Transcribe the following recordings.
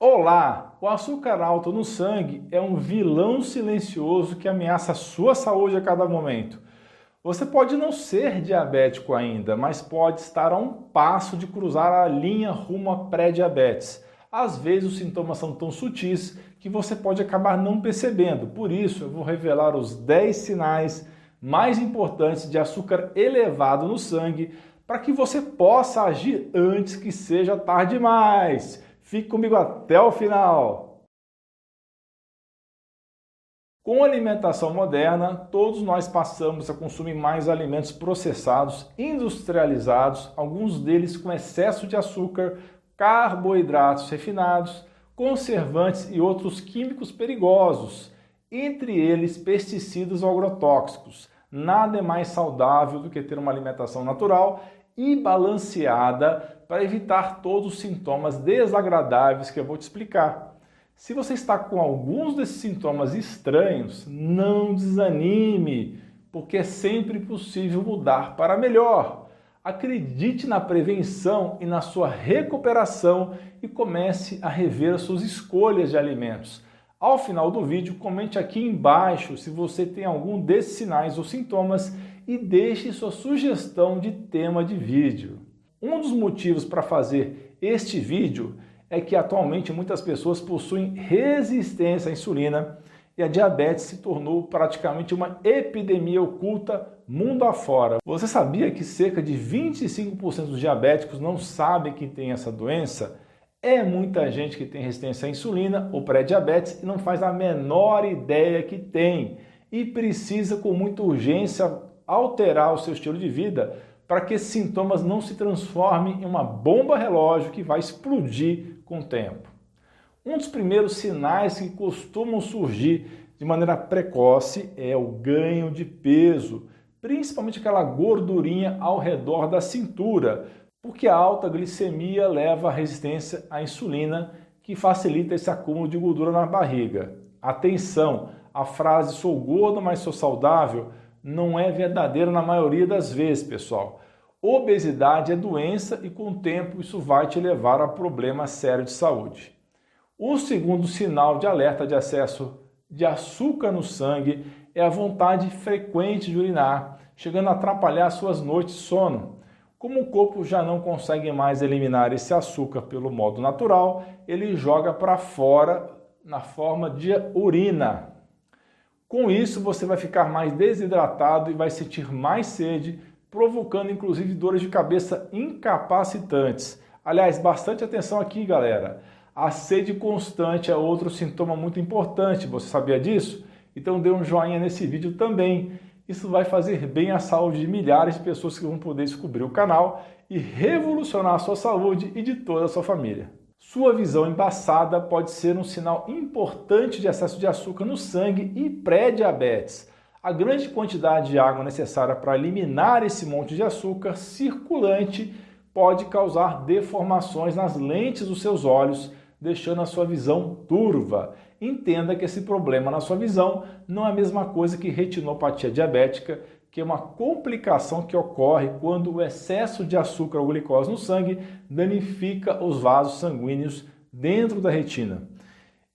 Olá! O açúcar alto no sangue é um vilão silencioso que ameaça a sua saúde a cada momento. Você pode não ser diabético ainda, mas pode estar a um passo de cruzar a linha rumo a pré-diabetes. Às vezes os sintomas são tão sutis que você pode acabar não percebendo. Por isso, eu vou revelar os 10 sinais mais importantes de açúcar elevado no sangue para que você possa agir antes que seja tarde demais. Fique comigo até o final. Com a alimentação moderna, todos nós passamos a consumir mais alimentos processados, industrializados, alguns deles com excesso de açúcar, carboidratos refinados, conservantes e outros químicos perigosos, entre eles pesticidas ou agrotóxicos. Nada é mais saudável do que ter uma alimentação natural e balanceada para evitar todos os sintomas desagradáveis que eu vou te explicar. Se você está com alguns desses sintomas estranhos, não desanime, porque é sempre possível mudar para melhor. Acredite na prevenção e na sua recuperação e comece a rever as suas escolhas de alimentos. Ao final do vídeo, comente aqui embaixo se você tem algum desses sinais ou sintomas e deixe sua sugestão de tema de vídeo. Um dos motivos para fazer este vídeo é que atualmente muitas pessoas possuem resistência à insulina e a diabetes se tornou praticamente uma epidemia oculta mundo afora. Você sabia que cerca de 25% dos diabéticos não sabem que tem essa doença? É muita gente que tem resistência à insulina ou pré-diabetes e não faz a menor ideia que tem e precisa com muita urgência alterar o seu estilo de vida para que esses sintomas não se transformem em uma bomba relógio que vai explodir com o tempo. Um dos primeiros sinais que costumam surgir de maneira precoce é o ganho de peso, principalmente aquela gordurinha ao redor da cintura, porque a alta glicemia leva à resistência à insulina, que facilita esse acúmulo de gordura na barriga. Atenção, a frase sou gordo, mas sou saudável não é verdadeiro na maioria das vezes, pessoal. Obesidade é doença e com o tempo isso vai te levar a problemas sérios de saúde. O segundo sinal de alerta de excesso de açúcar no sangue é a vontade frequente de urinar, chegando a atrapalhar suas noites de sono. Como o corpo já não consegue mais eliminar esse açúcar pelo modo natural, ele joga para fora na forma de urina. Com isso, você vai ficar mais desidratado e vai sentir mais sede, provocando inclusive dores de cabeça incapacitantes. Aliás, bastante atenção aqui, galera. A sede constante é outro sintoma muito importante. Você sabia disso? Então dê um joinha nesse vídeo também. Isso vai fazer bem à saúde de milhares de pessoas que vão poder descobrir o canal e revolucionar a sua saúde e de toda a sua família. Sua visão embaçada pode ser um sinal importante de excesso de açúcar no sangue e pré-diabetes. A grande quantidade de água necessária para eliminar esse monte de açúcar circulante pode causar deformações nas lentes dos seus olhos, deixando a sua visão turva. Entenda que esse problema na sua visão não é a mesma coisa que retinopatia diabética, que é uma complicação que ocorre quando o excesso de açúcar ou glicose no sangue danifica os vasos sanguíneos dentro da retina.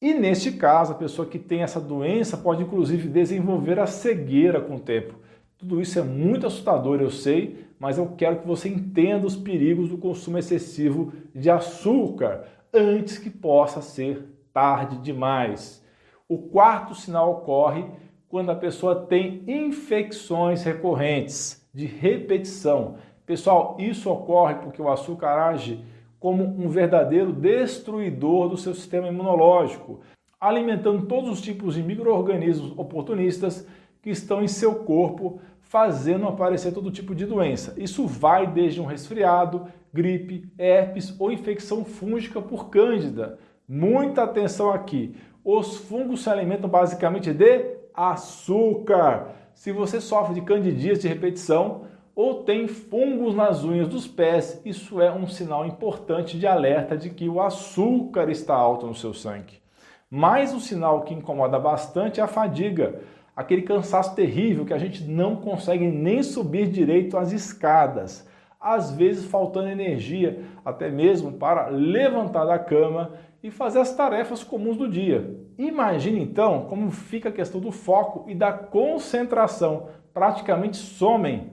E neste caso, a pessoa que tem essa doença pode inclusive desenvolver a cegueira com o tempo. Tudo isso é muito assustador, eu sei, mas eu quero que você entenda os perigos do consumo excessivo de açúcar antes que possa ser tarde demais. O quarto sinal ocorre quando a pessoa tem infecções recorrentes de repetição. Pessoal, isso ocorre porque o açúcar age como um verdadeiro destruidor do seu sistema imunológico, alimentando todos os tipos de micro-organismos oportunistas que estão em seu corpo, fazendo aparecer todo tipo de doença. Isso vai desde um resfriado, gripe, herpes ou infecção fúngica por cândida. Muita atenção aqui. Os fungos se alimentam basicamente de açúcar. Se você sofre de candidíase de repetição ou tem fungos nas unhas dos pés, isso é um sinal importante de alerta de que o açúcar está alto no seu sangue. Mais um sinal que incomoda bastante é a fadiga, aquele cansaço terrível que a gente não consegue nem subir direito as escadas, às vezes faltando energia até mesmo para levantar da cama e fazer as tarefas comuns do dia. Imagine então como fica a questão do foco e da concentração, praticamente somem.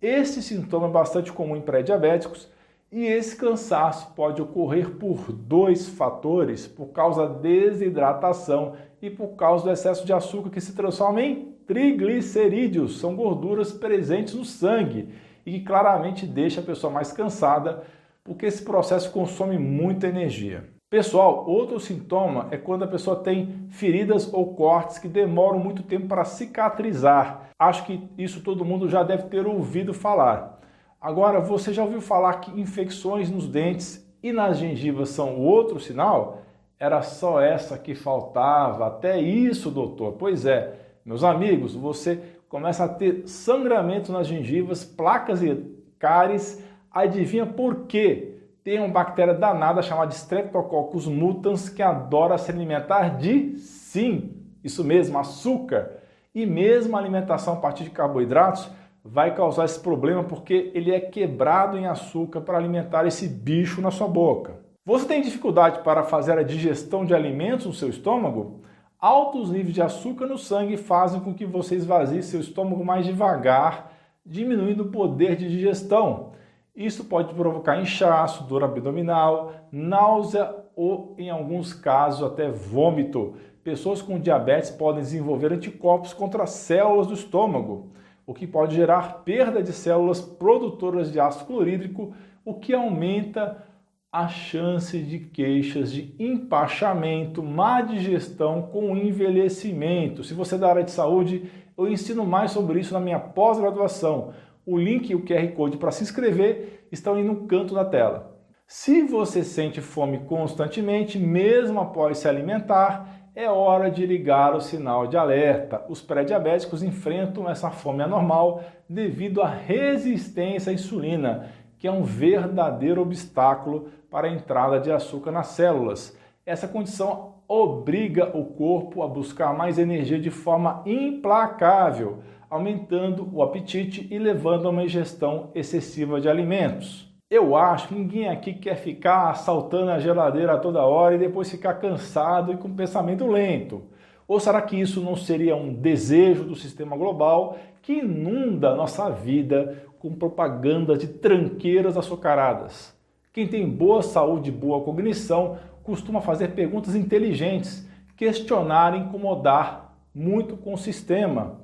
Esse sintoma é bastante comum em pré-diabéticos e esse cansaço pode ocorrer por dois fatores: por causa da desidratação e por causa do excesso de açúcar que se transforma em triglicerídeos, são gorduras presentes no sangue e que claramente deixa a pessoa mais cansada, porque esse processo consome muita energia. Pessoal, outro sintoma é quando a pessoa tem feridas ou cortes que demoram muito tempo para cicatrizar. Acho que isso todo mundo já deve ter ouvido falar. Agora, você já ouviu falar que infecções nos dentes e nas gengivas são outro sinal? Era só essa que faltava. Até isso, doutor. Pois é, meus amigos, você começa a ter sangramento nas gengivas, placas e cáries. Adivinha por quê? Tem uma bactéria danada chamada Streptococcus mutans que adora se alimentar de, sim, isso mesmo, açúcar. E mesmo a alimentação a partir de carboidratos vai causar esse problema porque ele é quebrado em açúcar para alimentar esse bicho na sua boca. Você tem dificuldade para fazer a digestão de alimentos no seu estômago? Altos níveis de açúcar no sangue fazem com que você esvazie seu estômago mais devagar, diminuindo o poder de digestão. Isso pode provocar inchaço, dor abdominal, náusea ou, em alguns casos, até vômito. Pessoas com diabetes podem desenvolver anticorpos contra as células do estômago, o que pode gerar perda de células produtoras de ácido clorídrico, o que aumenta a chance de queixas de empachamento, má digestão com envelhecimento. Se você é da área de saúde, eu ensino mais sobre isso na minha pós-graduação. O link e o QR Code para se inscrever estão aí no canto da tela. Se você sente fome constantemente, mesmo após se alimentar, é hora de ligar o sinal de alerta. Os pré-diabéticos enfrentam essa fome anormal devido à resistência à insulina, que é um verdadeiro obstáculo para a entrada de açúcar nas células. Essa condição obriga o corpo a buscar mais energia de forma implacável aumentando o apetite e levando a uma ingestão excessiva de alimentos. Eu acho que ninguém aqui quer ficar assaltando a geladeira toda hora e depois ficar cansado e com pensamento lento. Ou será que isso não seria um desejo do sistema global que inunda a nossa vida com propaganda de tranqueiras açucaradas? Quem tem boa saúde e boa cognição costuma fazer perguntas inteligentes, questionar e incomodar muito com o sistema.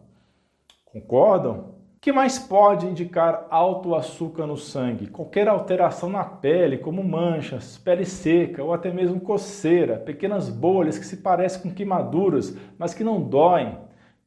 Concordam? O que mais pode indicar alto açúcar no sangue? Qualquer alteração na pele, como manchas, pele seca ou até mesmo coceira, pequenas bolhas que se parecem com queimaduras, mas que não doem.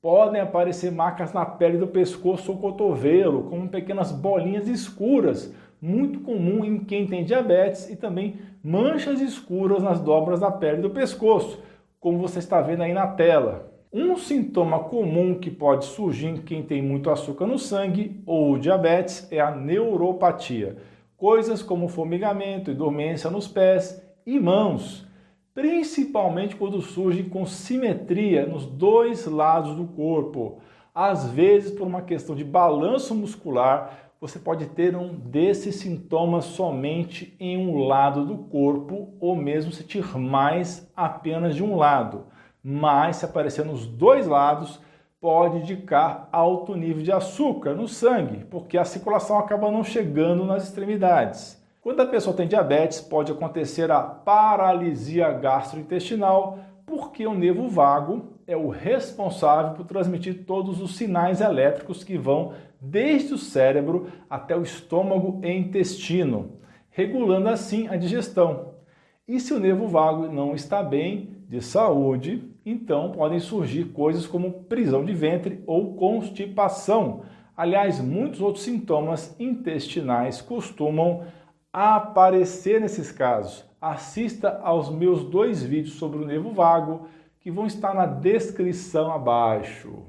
Podem aparecer marcas na pele do pescoço ou cotovelo, como pequenas bolinhas escuras, muito comum em quem tem diabetes, e também manchas escuras nas dobras da pele do pescoço, como você está vendo aí na tela. Um sintoma comum que pode surgir em quem tem muito açúcar no sangue ou diabetes é a neuropatia. Coisas como formigamento e dormência nos pés e mãos, principalmente quando surgem com simetria nos dois lados do corpo. Às vezes, por uma questão de balanço muscular, você pode ter um desses sintomas somente em um lado do corpo ou mesmo sentir mais apenas de um lado mas se aparecer nos dois lados, pode indicar alto nível de açúcar no sangue, porque a circulação acaba não chegando nas extremidades. Quando a pessoa tem diabetes, pode acontecer a paralisia gastrointestinal, porque o nervo vago é o responsável por transmitir todos os sinais elétricos que vão desde o cérebro até o estômago e intestino, regulando assim a digestão. E se o nervo vago não está bem de saúde, então podem surgir coisas como prisão de ventre ou constipação. Aliás, muitos outros sintomas intestinais costumam aparecer nesses casos. Assista aos meus dois vídeos sobre o nervo vago que vão estar na descrição abaixo.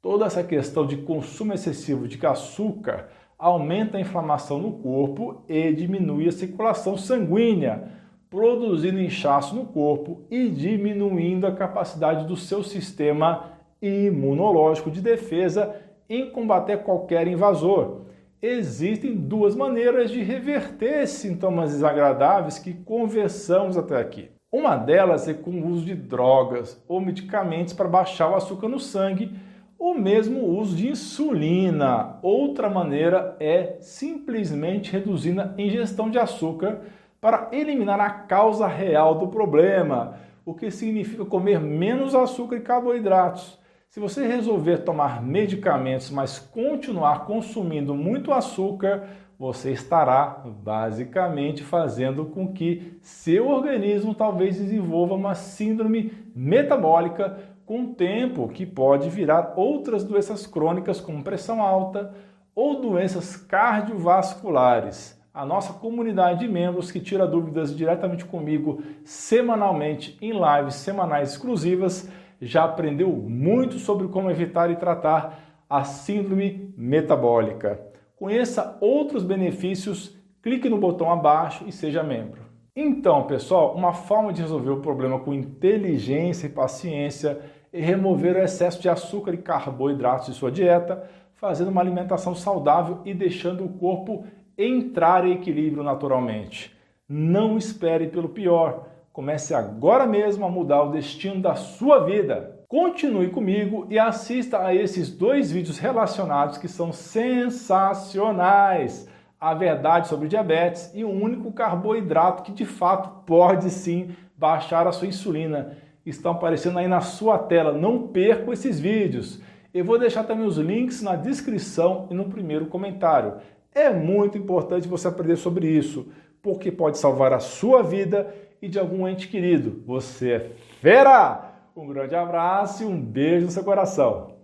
Toda essa questão de consumo excessivo de açúcar aumenta a inflamação no corpo e diminui a circulação sanguínea produzindo inchaço no corpo e diminuindo a capacidade do seu sistema imunológico de defesa em combater qualquer invasor. Existem duas maneiras de reverter sintomas desagradáveis que conversamos até aqui. Uma delas é com o uso de drogas ou medicamentos para baixar o açúcar no sangue, ou mesmo o uso de insulina. Outra maneira é simplesmente reduzindo a ingestão de açúcar para eliminar a causa real do problema, o que significa comer menos açúcar e carboidratos. Se você resolver tomar medicamentos, mas continuar consumindo muito açúcar, você estará basicamente fazendo com que seu organismo talvez desenvolva uma síndrome metabólica com o tempo, que pode virar outras doenças crônicas como pressão alta ou doenças cardiovasculares. A nossa comunidade de membros que tira dúvidas diretamente comigo semanalmente em lives semanais exclusivas já aprendeu muito sobre como evitar e tratar a síndrome metabólica. Conheça outros benefícios, clique no botão abaixo e seja membro. Então, pessoal, uma forma de resolver o problema com inteligência e paciência é remover o excesso de açúcar e carboidratos de sua dieta, fazendo uma alimentação saudável e deixando o corpo entrar em equilíbrio naturalmente. Não espere pelo pior Comece agora mesmo a mudar o destino da sua vida. Continue comigo e assista a esses dois vídeos relacionados que são sensacionais. A verdade sobre diabetes e o único carboidrato que de fato pode sim baixar a sua insulina. Estão aparecendo aí na sua tela. Não perca esses vídeos. Eu vou deixar também os links na descrição e no primeiro comentário. É muito importante você aprender sobre isso, porque pode salvar a sua vida e de algum ente querido. Você é fera! Um grande abraço e um beijo no seu coração.